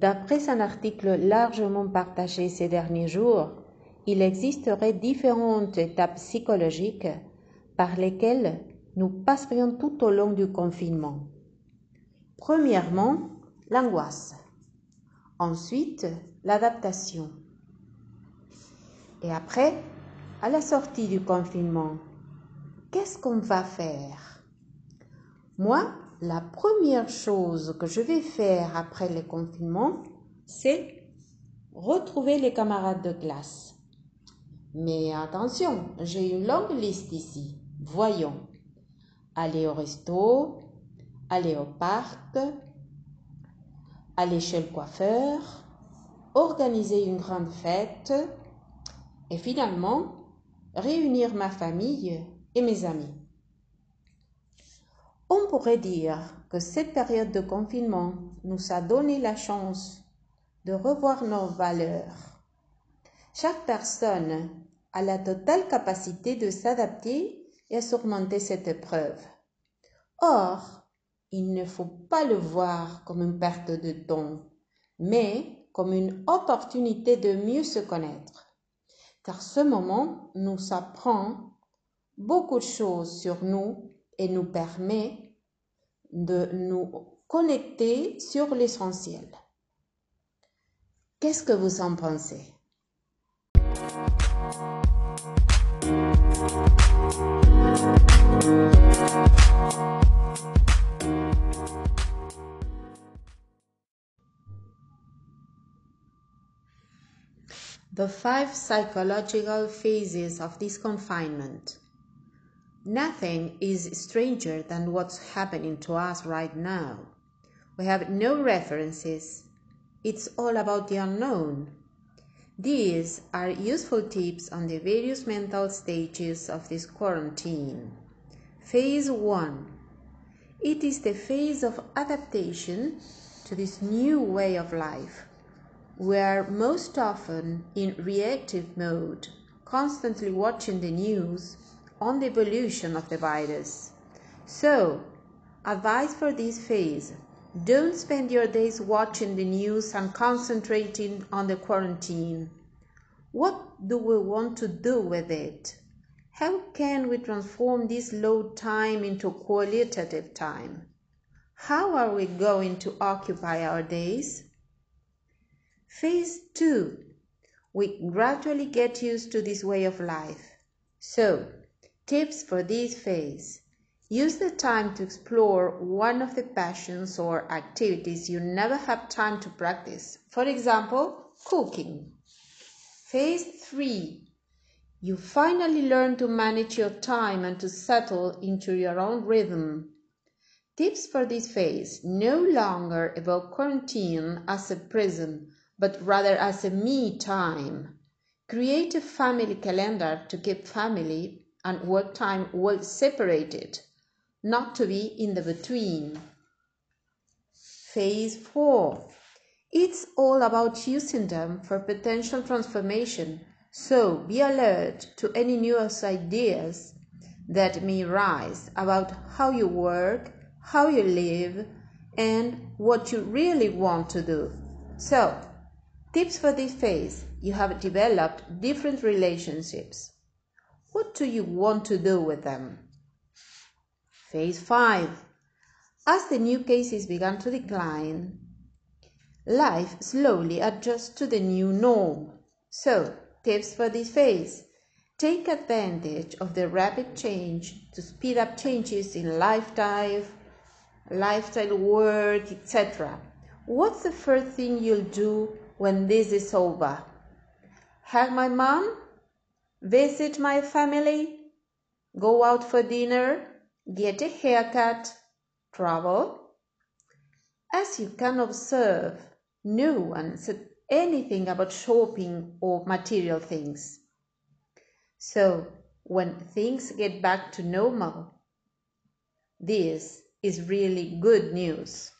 D'après un article largement partagé ces derniers jours, il existerait différentes étapes psychologiques par lesquelles nous passerions tout au long du confinement. Premièrement, l'angoisse. Ensuite, l'adaptation. Et après, à la sortie du confinement, qu'est-ce qu'on va faire? Moi, la première chose que je vais faire après le confinement, c'est retrouver les camarades de classe. Mais attention, j'ai une longue liste ici. Voyons. Aller au resto, aller au parc, aller chez le coiffeur, organiser une grande fête et finalement réunir ma famille et mes amis. On pourrait dire que cette période de confinement nous a donné la chance de revoir nos valeurs. Chaque personne a la totale capacité de s'adapter et à surmonter cette épreuve. Or, il ne faut pas le voir comme une perte de temps, mais comme une opportunité de mieux se connaître. Car ce moment nous apprend beaucoup de choses sur nous et nous permet de nous connecter sur l'essentiel. Qu'est-ce que vous en pensez? The five psychological phases of this confinement. Nothing is stranger than what's happening to us right now. We have no references. It's all about the unknown. These are useful tips on the various mental stages of this quarantine. Phase 1 It is the phase of adaptation to this new way of life. We are most often in reactive mode, constantly watching the news on the evolution of the virus. So, advice for this phase don't spend your days watching the news and concentrating on the quarantine. What do we want to do with it? How can we transform this low time into qualitative time? How are we going to occupy our days? Phase 2. We gradually get used to this way of life. So, tips for this phase. Use the time to explore one of the passions or activities you never have time to practice. For example, cooking. Phase 3. You finally learn to manage your time and to settle into your own rhythm. Tips for this phase no longer about quarantine as a prison, but rather as a me time. Create a family calendar to keep family and work time well separated, not to be in the between. Phase 4. It's all about using them for potential transformation, so be alert to any new ideas that may rise about how you work, how you live, and what you really want to do. So, tips for this phase you have developed different relationships. What do you want to do with them? Phase 5 As the new cases began to decline, life slowly adjusts to the new norm. So, tips for this phase take advantage of the rapid change to speed up changes in lifestyle, lifestyle, work, etc. What's the first thing you'll do when this is over? Hug my mom? Visit my family? Go out for dinner? Get a haircut? Travel? As you can observe, no one said anything about shopping or material things. So, when things get back to normal, this is really good news.